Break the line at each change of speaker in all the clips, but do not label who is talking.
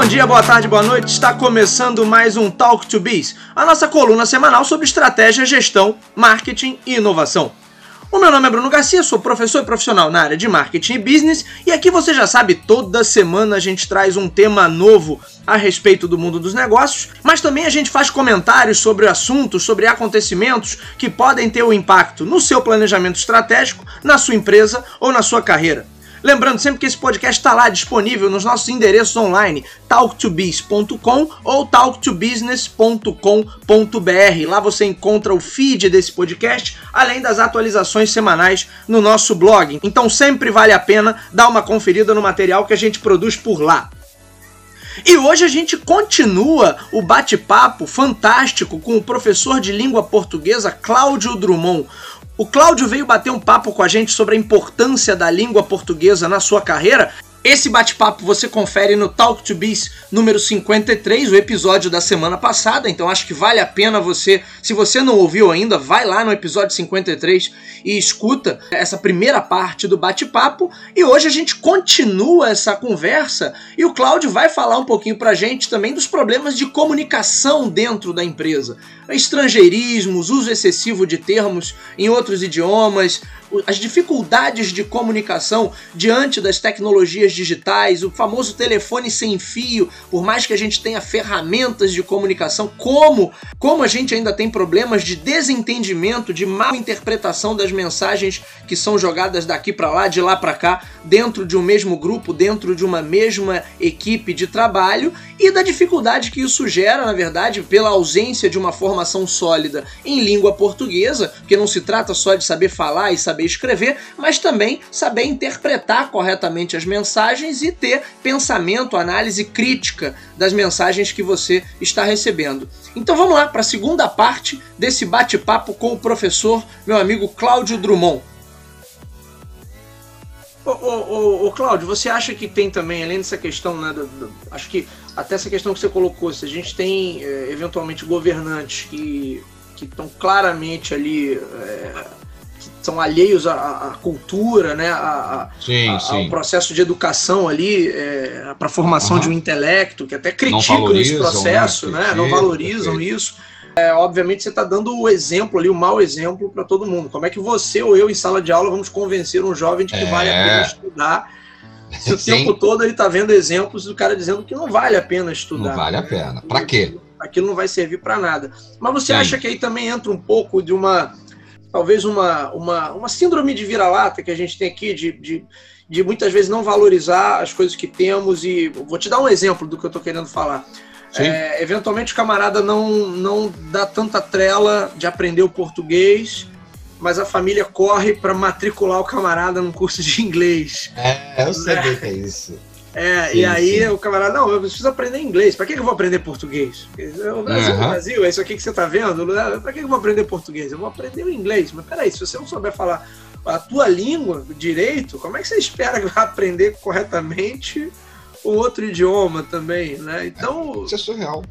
Bom dia, boa tarde, boa noite. Está começando mais um Talk to Biz, a nossa coluna semanal sobre estratégia, gestão, marketing e inovação. O meu nome é Bruno Garcia, sou professor e profissional na área de marketing e business, e aqui você já sabe, toda semana a gente traz um tema novo a respeito do mundo dos negócios, mas também a gente faz comentários sobre assuntos, sobre acontecimentos que podem ter um impacto no seu planejamento estratégico, na sua empresa ou na sua carreira. Lembrando sempre que esse podcast está lá disponível nos nossos endereços online, talktobiz.com ou talktobusiness.com.br. Lá você encontra o feed desse podcast, além das atualizações semanais no nosso blog. Então sempre vale a pena dar uma conferida no material que a gente produz por lá. E hoje a gente continua o bate-papo fantástico com o professor de língua portuguesa Cláudio Drummond. O Cláudio veio bater um papo com a gente sobre a importância da língua portuguesa na sua carreira esse bate-papo você confere no Talk to Biz número 53, o episódio da semana passada, então acho que vale a pena você, se você não ouviu ainda, vai lá no episódio 53 e escuta essa primeira parte do bate-papo. E hoje a gente continua essa conversa e o Cláudio vai falar um pouquinho pra gente também dos problemas de comunicação dentro da empresa. Estrangeirismos, uso excessivo de termos em outros idiomas, as dificuldades de comunicação diante das tecnologias digitais, o famoso telefone sem fio, por mais que a gente tenha ferramentas de comunicação, como, como a gente ainda tem problemas de desentendimento, de mal interpretação das mensagens que são jogadas daqui para lá, de lá para cá, dentro de um mesmo grupo, dentro de uma mesma equipe de trabalho e da dificuldade que isso gera, na verdade, pela ausência de uma formação sólida em língua portuguesa, porque não se trata só de saber falar e saber escrever, mas também saber interpretar corretamente as mensagens e ter pensamento, análise crítica das mensagens que você está recebendo. Então vamos lá para a segunda parte desse bate-papo com o professor, meu amigo Cláudio Drummond. Ô, ô, Cláudio, você acha que tem também, além dessa questão, né, do, do, acho que até essa questão que você colocou, se a gente tem é, eventualmente governantes que estão claramente ali é, são alheios à, à cultura, né, a, sim, a, sim. ao processo de educação ali, é, para a formação uhum. de um intelecto, que até criticam esse processo, né, né não valorizam perfeito. isso. É, obviamente você está dando o exemplo ali, o mau exemplo para todo mundo. Como é que você ou eu em sala de aula vamos convencer um jovem de que é. vale a pena estudar? Se o Sim. tempo todo ele está vendo exemplos do cara dizendo que não vale a pena estudar.
Não vale a pena. Para quê?
Aquilo não vai servir para nada. Mas você acha que aí também entra um pouco de uma talvez uma, uma, uma síndrome de vira-lata que a gente tem aqui, de, de, de, muitas vezes não valorizar as coisas que temos. E vou te dar um exemplo do que eu estou querendo falar. É, eventualmente o camarada não, não dá tanta trela de aprender o português, mas a família corre para matricular o camarada num curso de inglês.
É, eu sei o que é isso.
É, sim, e aí sim. o camarada, não, eu preciso aprender inglês. Para que, eu vou aprender português? O Brasil, uhum. Brasil, é isso aqui que você está vendo? Para que, eu vou aprender português? Eu vou aprender o inglês. Mas peraí, se você não souber falar a tua língua direito, como é que você espera que vai aprender corretamente o outro idioma também, né? Então.
Isso é surreal.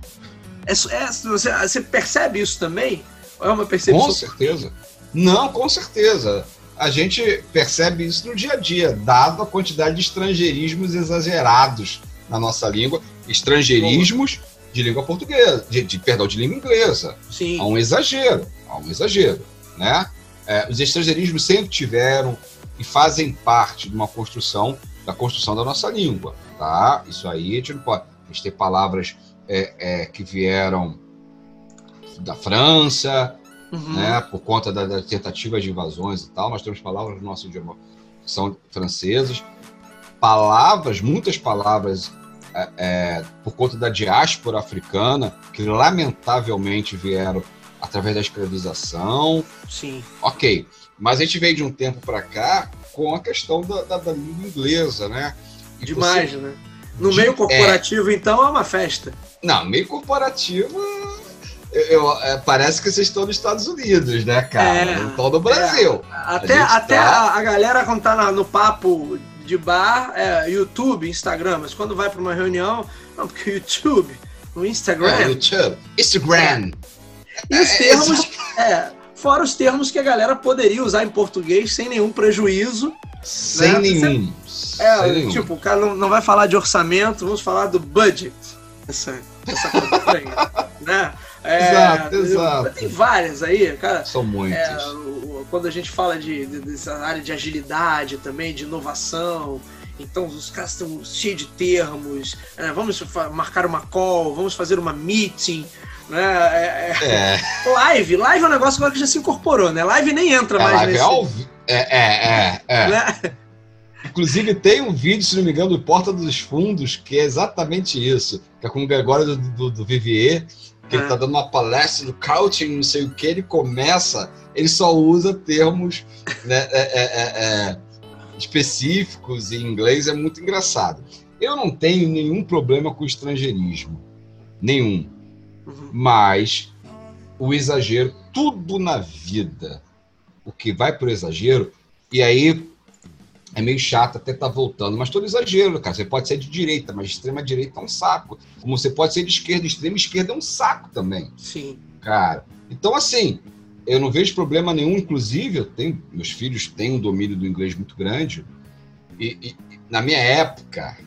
É, é, você, você percebe isso também? É uma percepção?
Com certeza. Não, com certeza a gente percebe isso no dia a dia, dado a quantidade de estrangeirismos exagerados na nossa língua, estrangeirismos de língua portuguesa, de, de, perdão, de língua inglesa.
Sim.
Há um exagero, há um exagero, né? É, os estrangeirismos sempre tiveram e fazem parte de uma construção da construção da nossa língua, tá? Isso aí a gente não pode. A gente tem palavras é, é, que vieram da França, uhum. né, por conta da, da tentativa de invasões e tal. Nós temos palavras no nosso idioma que são francesas, palavras, muitas palavras é, é, por conta da diáspora africana, que lamentavelmente vieram através da escravização.
Sim.
Ok. Mas a gente veio de um tempo para cá com a questão da, da, da língua inglesa, né?
E Demais, você... né? No de... meio corporativo, é... então, é uma festa.
Não, meio corporativo eu, eu, é, parece que vocês estão nos Estados Unidos, né, cara? É, não estão no Brasil.
É. Até, a, até tá... a, galera, quando tá no papo de bar, é YouTube, Instagram, mas quando vai para uma reunião, não, porque YouTube, no Instagram. É,
YouTube, Instagram.
E os termos, é, Fora os termos que a galera poderia usar em português sem nenhum prejuízo.
Sem
né?
nenhum.
É,
sem nenhum.
tipo, o cara não, não vai falar de orçamento, vamos falar do budget. Essa, essa coisa aí, né? É,
Exato, exato.
Tem várias aí, cara.
São muitos.
É, quando a gente fala de, de- dessa área de agilidade também, de inovação, então os caras estão cheios de termos. é, vamos marcar uma call, vamos fazer uma meeting. Né? É,
É,
é, live, live é um negócio agora que já se incorporou, né? Live nem entra
é
mais
live
nesse.
ao vi- é, é, é, é.
né?
Inclusive, tem um vídeo, se não me engano, do Porta dos Fundos, que é exatamente isso. Que é com o Gregório do, do, do Vivier, que
É.
ele tá dando uma palestra do coaching, não sei o que, ele começa, ele só usa termos né, é, é, é, é, específicos em inglês, é muito engraçado. Eu não tenho nenhum problema com o estrangeirismo. Nenhum.
Uhum.
Mas o exagero, tudo na vida, o que vai pro exagero, e aí é meio chato até estar voltando, mas todo exagero, cara. Você pode ser de direita, mas extrema direita é um saco. Como você pode ser de esquerda, extrema esquerda é um saco também,
Sim.
cara. Então, assim, eu não vejo problema nenhum, inclusive, eu tenho, meus filhos têm um domínio do inglês muito grande, e, e na minha época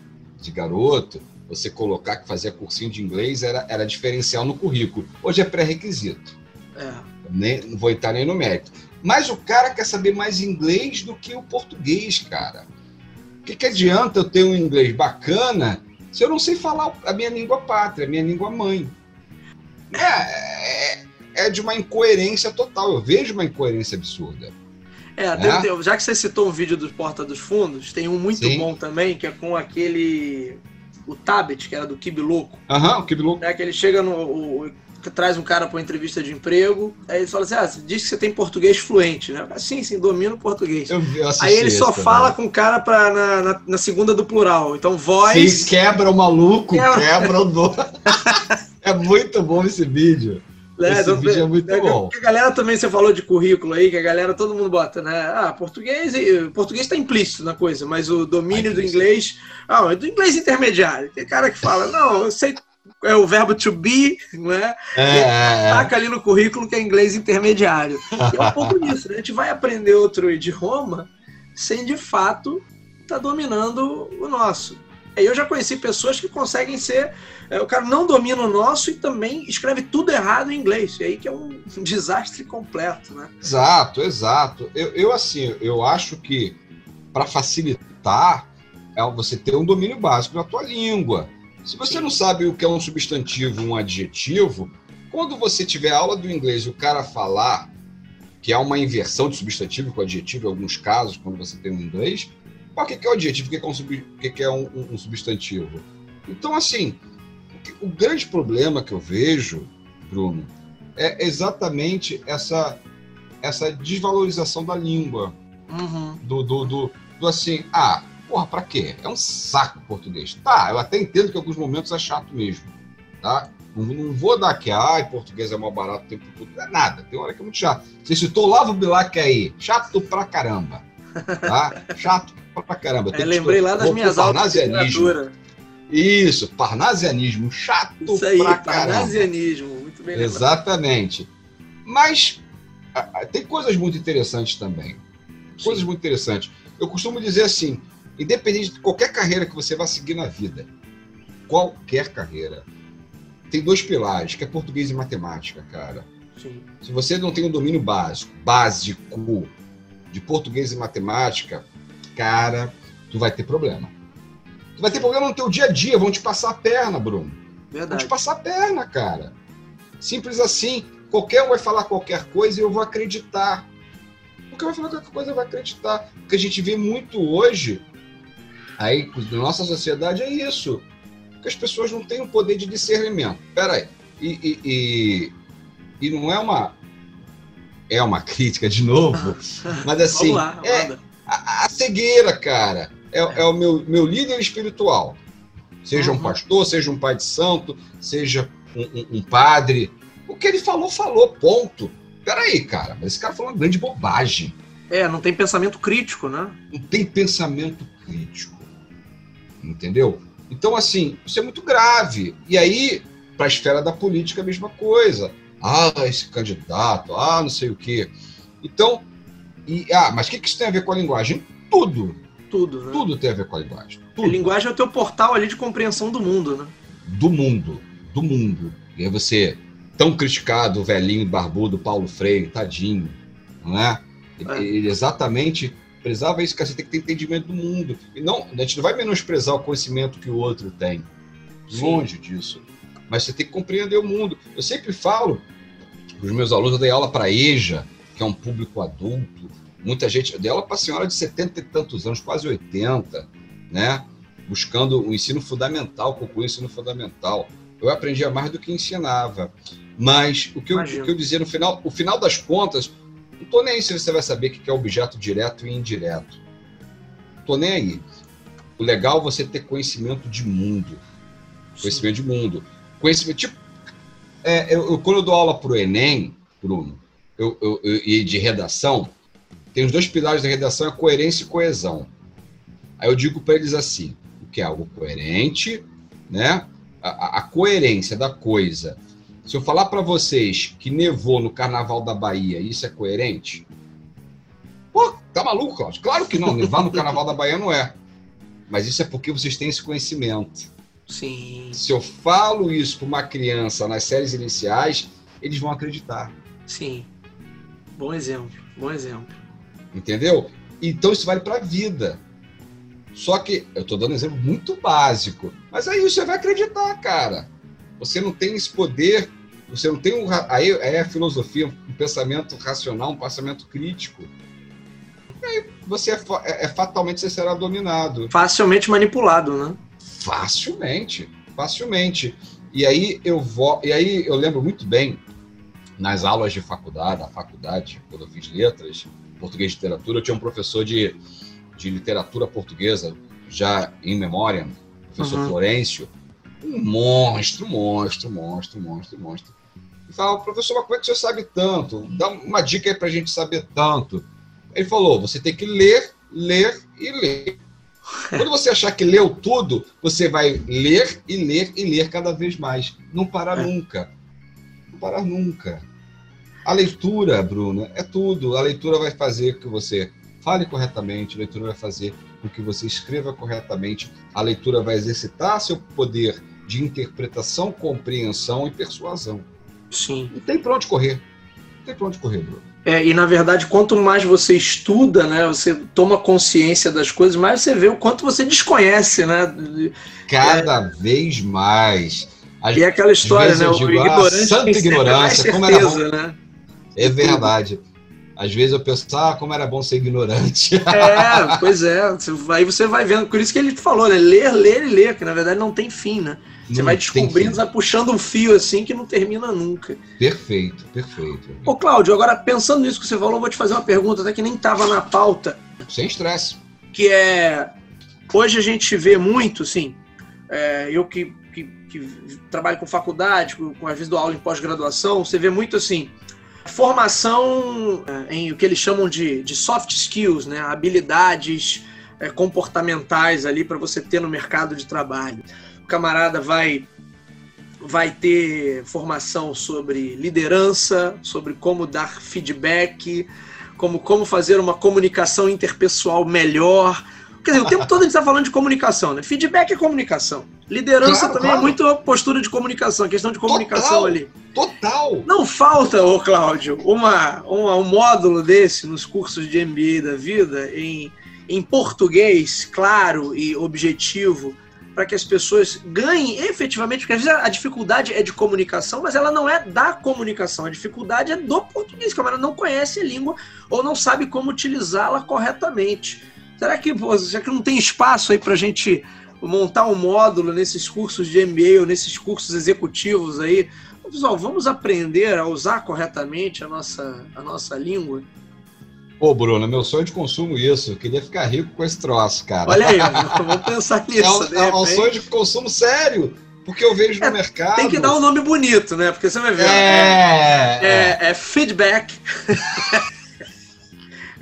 de garoto, você colocar que fazia cursinho de inglês era, era diferencial no currículo. Hoje é pré-requisito.
É.
Nem, não vou entrar nem no mérito. Mas o cara quer saber mais inglês do que o português, cara. O que, que adianta eu ter um inglês bacana se eu não sei falar a minha língua pátria, a minha língua mãe? É, é, é de uma incoerência total. Eu vejo uma incoerência absurda.
É, ter- já que você citou um vídeo do Porta dos Fundos, tem um muito
Sim.
bom também, que é com aquele. O Tabet, que era do Kibi Louco.
Aham, que louco.
né, que ele chega no. o- o- traz um cara para uma entrevista de emprego, aí ele fala assim: Ah, diz que você tem português fluente, né? Sim, sim, domino português.
Eu, eu
Aí ele só fala com o cara pra, na, na, na segunda do plural. Então, voz.
Sim, quebra o maluco,
Quebra.
quebra o dono. é muito bom esse vídeo.
né,
esse vídeo é muito
que-
bom.
a galera também, você falou de currículo aí, que a galera, todo mundo bota, né? Ah, português, português tá implícito na coisa, mas o domínio
Tá
do inglês. Ah, é do inglês intermediário. Tem cara que fala, não, eu sei. É o verbo to be, né?
É, é, é.
taca ali no currículo que é inglês intermediário. E é um pouco isso, né? A gente vai aprender outro idioma sem de fato estar dominando o nosso. Aí eu já conheci pessoas que conseguem ser. é, o cara não domina o nosso e também escreve tudo errado em inglês. E aí que é um desastre completo, né?
Exato, exato. Eu, eu assim, eu acho que para facilitar é você ter um domínio básico da tua língua. Se você não sabe o que é um substantivo, um adjetivo, quando você tiver aula do inglês e o cara falar que há uma inversão de substantivo com adjetivo em alguns casos, quando você tem um inglês, o que que é o adjetivo? O que que é um, sub- o que é um- um- um substantivo? Então, assim, o grande problema que eu vejo, Bruno, é exatamente essa, essa desvalorização da língua.
Uhum.
Do, do, do, do assim, ah, porra, pra quê? É um saco português. Tá, eu até entendo que em alguns momentos é chato mesmo, tá? Não, não vou dar que, ai, português é mal barato o tempo todo. Não é nada, tem hora que é muito chato. Você citou Lavo Bilac aí, chato pra caramba, tá? Chato pra caramba.
É, lembrei lá das minhas aulas de literatura.
Isso, parnasianismo, chato
Isso aí,
pra caramba.
parnasianismo. Muito bem lembrado.
Exatamente. Mas tem coisas muito interessantes também. Coisas
Sim.
muito interessantes. Eu costumo dizer assim, independente de qualquer carreira que você vá seguir na vida, qualquer carreira, tem dois pilares, que é português e matemática, cara.
Sim.
Se você não tem um domínio básico, básico de português e matemática, cara, tu vai ter problema. Tu vai ter problema no teu dia a dia, vão te passar a perna, Bruno. Vão
Verdade.
te passar a perna, cara. Simples assim. Qualquer um vai falar qualquer coisa e eu vou acreditar. Qualquer um vai falar qualquer coisa eu vou acreditar. O que a gente vê muito hoje, aí, na nossa sociedade, é isso. Que as pessoas não têm o poder de discernimento. Peraí. E, e, e, e não é uma. É uma crítica de novo, mas assim,
Vamos lá,
é, a, a cegueira, cara, é, é o meu, meu líder espiritual. Seja um
Uhum.
pastor, seja um pai de santo, seja um, um- um padre. O que ele falou, falou, ponto. Peraí, cara, mas esse cara falou uma grande bobagem.
É, não tem pensamento crítico, né?
Não tem pensamento crítico. Entendeu? Então, assim, isso é muito grave. E aí, para a esfera da política, a mesma coisa. Ah, esse candidato, ah, não sei o quê. Então, e, ah, mas o que, que isso tem a ver com a linguagem? Tudo.
Tudo, né?
Tudo tem a ver com a linguagem. Tudo.
A linguagem é o teu portal ali de compreensão do mundo, né?
Do mundo. Do mundo. E aí você, tão criticado, velhinho barbudo Paulo Freire, tadinho, não é? é. Ele exatamente prezava isso, que você tem que ter entendimento do mundo. E não, a gente não vai menosprezar o conhecimento que o outro tem. Longe Sim. disso. Mas você tem que compreender o mundo. Eu sempre falo para os meus alunos, eu dei aula para EJA, que é um público adulto, muita gente, eu dei aula para senhora de 70 e tantos anos, quase 80, né? Buscando o ensino fundamental, concluir o ensino fundamental. Eu aprendia mais do que ensinava. Mas o que, eu, o que eu dizia no final, o final das contas, não estou nem aí se você vai saber o que é objeto direto e indireto. Não estou nem aí. O legal é você ter conhecimento de mundo. Conhecimento de mundo. Conhecimento, tipo, é, eu, eu, quando eu dou aula para o Enem, Bruno, eu, eu, e de redação, tem os dois pilares da redação, é coerência e coesão. Aí eu digo para eles assim, o que é algo coerente, né? A, a, coerência da coisa. Se eu falar para vocês que nevou no Carnaval da Bahia, isso é coerente? Pô, tá maluco, Cláudio? Claro que não, nevar no Carnaval da Bahia não é. Mas isso é porque vocês têm esse conhecimento.
Sim.
Se eu falo isso para uma criança nas séries iniciais, eles vão acreditar.
Sim. Bom exemplo, bom exemplo.
Entendeu? Então isso vale para a vida. Só que eu estou dando um exemplo muito básico, mas aí você vai acreditar, cara. Você não tem esse poder, você não tem um, aí é a filosofia, um pensamento racional, um pensamento crítico. E aí você é, é, é fatalmente você será dominado.
Facilmente manipulado, né?
Facilmente, facilmente. E aí eu vou, e aí eu lembro muito bem nas aulas de faculdade, da faculdade, quando eu fiz letras, português e literatura, eu tinha um professor de, de literatura portuguesa, já em memória, professor uhum. Florencio, um monstro, monstro, monstro, monstro, monstro. E falava, professor, mas como é que você sabe tanto? Dá uma dica aí pra gente saber tanto. Ele falou, você tem que ler, ler e ler. Quando você achar que leu tudo, você vai ler e ler e ler cada vez mais. Não parar é. nunca. Não parar nunca. A leitura, Bruno, é tudo. A leitura vai fazer com que você fale corretamente, a leitura vai fazer com que você escreva corretamente, a leitura vai exercitar seu poder de interpretação, compreensão e persuasão.
Sim.
Não tem para onde correr. Não tem para onde correr, Bruno.
É, e na verdade, quanto mais você estuda, né, você toma consciência das coisas, mais você vê o quanto você desconhece, né?
Cada é... vez mais.
Às e é aquela história, né? O ah, ignorante
santa ignorância, certeza, como era bom. né? É verdade. Às vezes eu penso, ah, como era bom ser ignorante.
É, pois é. Aí você vai vendo. Por isso que ele falou, né? Ler, ler e ler, que na verdade não tem fim, né? Você não vai descobrindo, vai puxando um fio assim que não termina nunca.
Perfeito, perfeito.
Ô, Cláudio, agora pensando nisso que você falou, eu vou te fazer uma pergunta até que nem estava na pauta.
Sem estresse.
Que é. Hoje a gente vê muito, sim. É, eu que, que, que, trabalho com faculdade, com, com às vezes dou aula em pós-graduação, você vê muito assim Formação é, em o que eles chamam de, de soft skills, né? habilidades é, comportamentais ali para você ter no mercado de trabalho. O camarada vai vai ter formação sobre liderança, sobre como dar feedback, como como fazer uma comunicação interpessoal melhor, Quer dizer, o tempo todo a gente está falando de comunicação, né? Feedback é comunicação. Liderança claro, também é claro. é muito postura de comunicação, questão de comunicação
total,
ali.
Total!
Não falta, ô Cláudio, uma, uma, um módulo desse nos cursos de MBA da vida em, em português, claro e objetivo, para que as pessoas ganhem efetivamente, porque às vezes a dificuldade é de comunicação, mas ela não é da comunicação, a dificuldade é do português, que a não conhece a língua ou não sabe como utilizá-la corretamente. Será que, pô, já que não tem espaço aí para a gente montar um módulo nesses cursos de MBA ou nesses cursos executivos aí? Pessoal, vamos aprender a usar corretamente a nossa, a nossa língua?
Pô, Bruno, meu sonho de consumo isso. Eu queria ficar rico com esse troço, cara.
Olha aí, vamos pensar nisso.
É um, é um sonho de consumo sério. Porque eu vejo no é, mercado.
Tem que dar um nome bonito, né? Porque você vai ver.
É,
é, é, é feedback.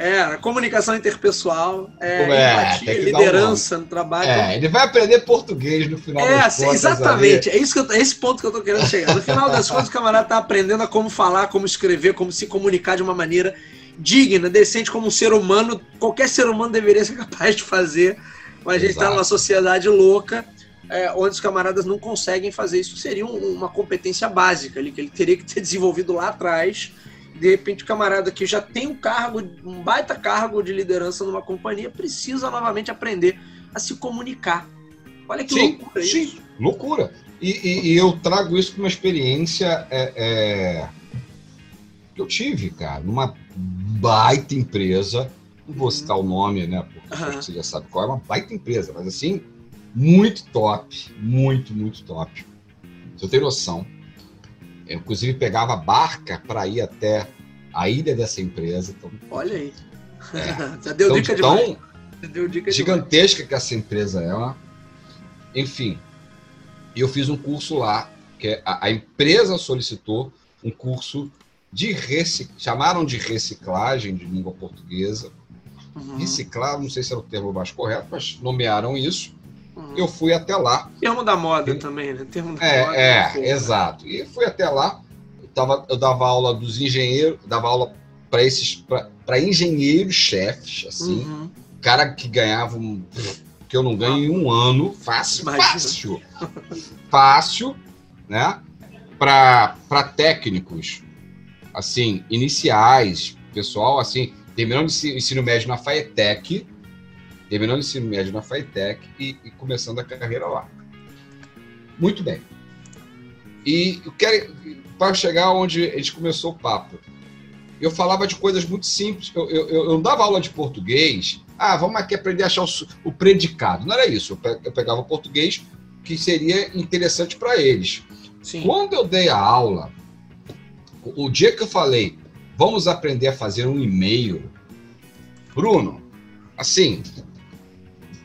É, comunicação interpessoal, é, é empatia, liderança um no trabalho.
É, ele vai aprender português no final
é, das contas. Exatamente, ali. é isso que eu, é esse ponto que eu tô querendo chegar. No final das contas, o camarada tá aprendendo a como falar, como escrever, como se comunicar de uma maneira digna, decente, como um ser humano, qualquer ser humano deveria ser capaz de fazer. Mas a gente está numa sociedade louca, é, onde os camaradas não conseguem fazer isso. Seria um, uma competência básica ali, que ele teria que ter desenvolvido lá atrás de repente o camarada que já tem um cargo, um baita cargo de liderança numa companhia, precisa novamente aprender a se comunicar. Olha que sim, loucura
sim, isso. loucura. E, e, e, eu trago isso como uma experiência é, é, que eu tive, cara, numa baita empresa. Não vou uhum. citar o nome, né? Porque uhum. você já sabe qual é uma baita empresa, mas assim, muito top, muito, muito top. Você tem noção eu, inclusive, pegava barca para ir até a ilha dessa empresa. Então,
Olha aí.
É, Já deu então, dica tão deu dica gigantesca demais. que essa empresa é. Uma... Enfim, eu fiz um curso lá, que é a, a empresa solicitou um curso de reciclagem, chamaram de reciclagem de língua portuguesa. Uhum. Reciclar, não sei se era o termo mais correto, mas nomearam isso. Eu fui até lá.
Termo da moda também, né? Termo da
é, moda. É, é exato. E fui até lá. Eu, tava, eu dava aula dos engenheiros, dava aula para esses para engenheiros chefes, assim, uhum. cara que ganhava um, que eu não ganho em um ano, fácil, Imagina. fácil, fácil, né? Para técnicos, assim, iniciais, pessoal, assim, terminando o ensino médio na FAETEC, terminando o ensino médio na FAITEC e, e, começando a carreira lá. Muito bem. E eu quero, para chegar onde a gente começou o papo, eu falava de coisas muito simples. Eu, eu, eu não dava aula de português. Ah, vamos aqui aprender a achar o, o predicado. Não era isso. Eu pegava o português que seria interessante para eles. Sim. Quando eu dei a aula, o dia que eu falei, vamos aprender a fazer um e-mail, Bruno, assim,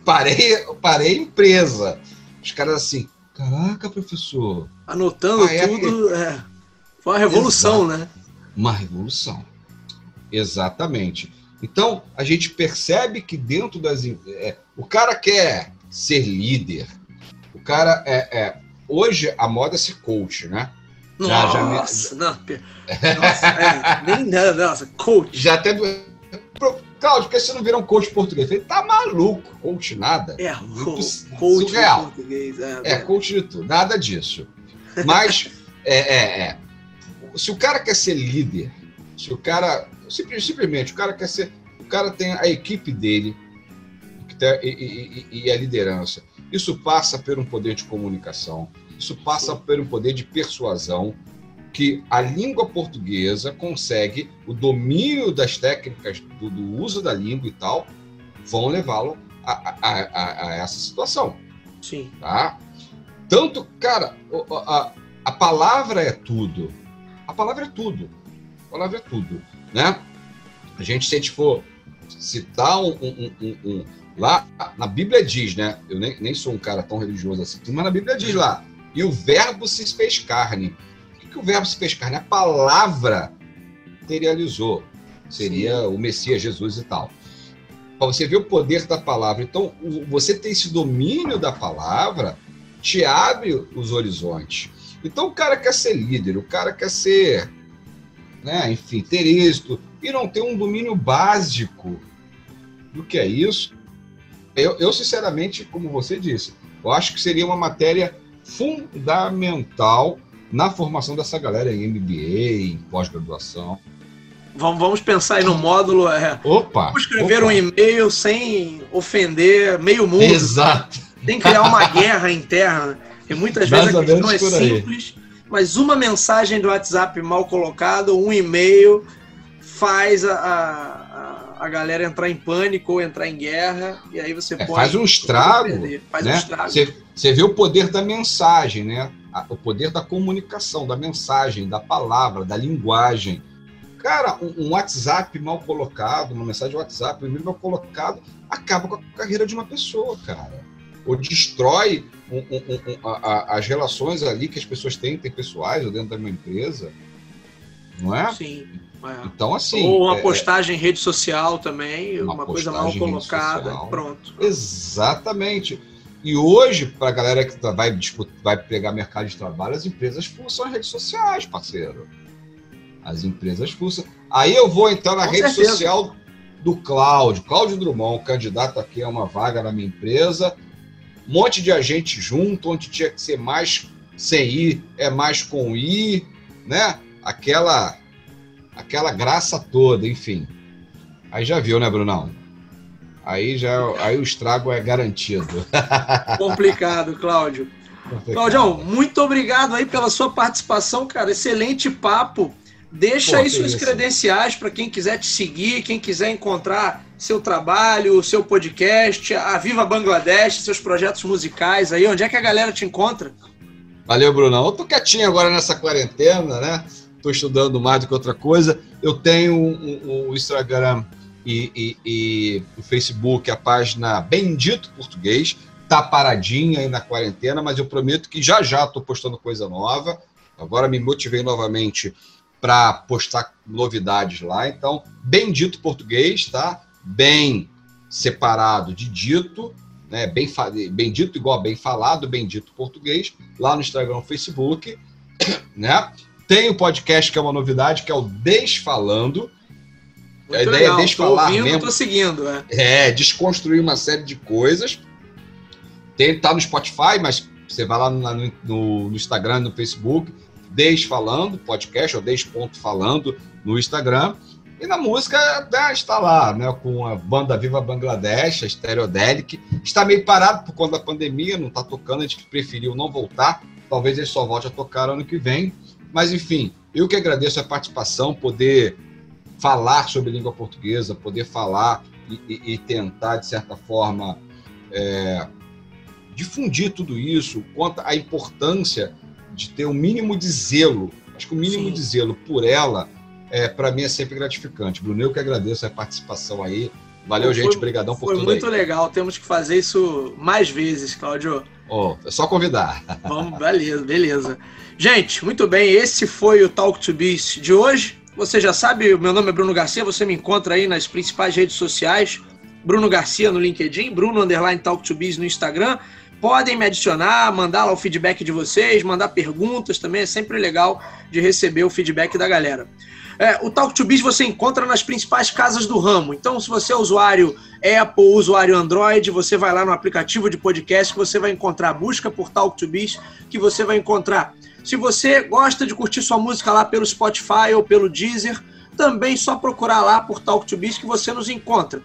parei, parei empresa. Os caras assim, caraca, professor.
Anotando tudo, é, foi uma revolução, Exato. né?
Uma revolução. Exatamente. Então, a gente percebe que dentro das. É, o cara quer ser líder. O cara é, é. Hoje a moda é ser coach, né?
Nossa, já, já me... nossa, nossa é, nem nada, nossa, coach.
Já até Cláudio, por que você não vira um coach português? Falei, tá maluco, coach nada.
É, coach surreal. português.
É, é, coach de tudo, nada disso. Mas, é, é, é, se o cara quer ser líder, se o cara, simplesmente, o cara quer ser, o cara tem a equipe dele e, e, e, e a liderança. Isso passa por um poder de comunicação, isso passa por um poder de persuasão, que a língua portuguesa consegue, o domínio das técnicas do, do uso da língua e tal, vão levá-lo a, a, a, a, essa situação.
Sim.
Tá? Tanto, cara, a, a palavra é tudo. A palavra é tudo. A palavra é tudo. Né? A gente, se a gente for citar um, um, um, um lá na Bíblia diz, né? Eu nem, nem sou um cara tão religioso assim, mas na Bíblia diz lá, e o verbo se fez carne que o verbo se fez carne? A palavra materializou. Seria Sim. o Messias, Jesus e tal. Para você ver o poder da palavra. Então, você ter esse domínio da palavra te abre os horizontes. Então, o cara quer ser líder, o cara quer ser, né, enfim, ter êxito e não ter um domínio básico do que é isso. Eu, eu, sinceramente, como você disse, eu acho que seria uma matéria fundamental na formação dessa galera em MBA, em pós-graduação.
Vamos, vamos pensar aí no módulo. É,
opa!
Vamos escrever opa. um e-mail sem ofender meio mundo.
Exato.
Tem que criar uma guerra interna. E muitas vezes a questão é simples, mas uma mensagem do WhatsApp mal colocada, um e-mail, faz a, a, a, galera entrar em pânico ou entrar em guerra, e aí você é, pode.
Faz um estrago. Faz né? um estrago. Você, você vê o poder da mensagem, né? o poder da comunicação, da mensagem, da palavra, da linguagem. Cara, um, WhatsApp mal colocado, uma mensagem WhatsApp, um e-mail mal colocado, acaba com a carreira de uma pessoa, cara. Ou destrói um, um, a, a, as relações ali que as pessoas têm, tem pessoais ou dentro de uma empresa. não é?
Sim.
É. Então, assim.
Ou uma é, postagem em rede social também, uma, uma coisa mal colocada. Pronto.
Exatamente. E hoje, para a galera que tá, vai, disputar, vai pegar mercado de trabalho, as empresas fuçam as redes sociais, parceiro. As empresas fuçam. Aí eu vou então na Com rede certeza. social do Cláudio, Cláudio Drummond, candidato aqui a uma vaga na minha empresa. Um monte de agente junto, onde tinha que ser mais sem ir, é mais com ir, né? Aquela aquela graça toda, enfim. Aí já viu, né, Brunão? Aí já aí o estrago é garantido.
Complicado, Cláudio. Cláudio, muito obrigado aí pela sua participação, cara. Excelente papo. Deixa Pô, aí suas isso. credenciais para quem quiser te seguir, quem quiser encontrar seu trabalho, seu podcast, a Viva Bangladesh, seus projetos musicais aí. Onde é que a galera te encontra?
Valeu, Brunão. Eu tô quietinho agora nessa quarentena, né? Tô estudando mais do que outra coisa. Eu tenho o um, um Instagram e, e, e, o Facebook, a página Bendito Português. Tá paradinha aí na quarentena, mas eu prometo que já já tô postando coisa nova. Agora me motivei novamente para postar novidades lá. Então, Bendito Português, tá? Bem separado de dito né? Bem, bem dito igual bem falado, bem dito português, lá no Instagram, Facebook, né? Tem o podcast que é uma novidade, que é o Desfalando.
Muito a ideia é legal. é desfalar tô ouvindo, mesmo. Tô seguindo,
é. É, desconstruir uma série de coisas. Tem, tá no Spotify, mas você vai lá no, no, no Instagram, no Facebook, Desfalando, podcast, ou Des.falando no Instagram. E na música né, está lá, né, com a banda Viva Bangladesh, a Stereodelic. Está meio parado por conta da pandemia, não está tocando, a gente preferiu não voltar. Talvez ele só volte a tocar ano que vem. Mas, enfim, eu que agradeço a participação, poder falar sobre língua portuguesa, poder falar e, e, e tentar, de certa forma, é, difundir tudo isso, quanto a importância de ter o um mínimo de zelo. Acho que o mínimo Sim. de zelo por ela é, para mim é sempre gratificante. Bruno, eu que agradeço a participação aí. Valeu, foi, gente. Obrigadão por
foi
tudo.
Foi muito aí. legal. Temos que fazer isso mais vezes, Claudio.
Oh, é só convidar.
Vamos, beleza, beleza. Gente, muito bem. Esse foi o Talk to Biz de hoje. Você já sabe, meu nome é Bruno Garcia. Você me encontra aí nas principais redes sociais. Bruno Garcia no LinkedIn, Bruno Underline Talk to Biz no Instagram. Podem me adicionar, mandar lá o feedback de vocês, mandar perguntas também. É sempre legal de receber o feedback da galera. É, o Talk to Biz você encontra nas principais casas do ramo. Então, se você é usuário Apple, usuário Android, você vai lá no aplicativo de podcast que você vai encontrar. Busca por Talk to Biz que você vai encontrar. Se você gosta de curtir sua música lá pelo Spotify ou pelo Deezer, também só procurar lá por Talk to Biz que você nos encontra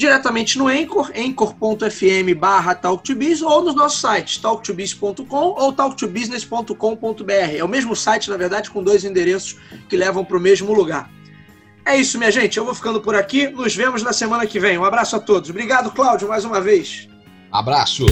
diretamente no Anchor, anchor.fm barra talktobiz ou nos nossos sites, talktobiz.com ou talktobusiness.com.br. É o mesmo site, na verdade, com dois endereços que levam para o mesmo lugar. É isso, minha gente. Eu vou ficando por aqui. Nos vemos na semana que vem. Um abraço a todos. Obrigado, Cláudio, mais uma vez.
Abraço.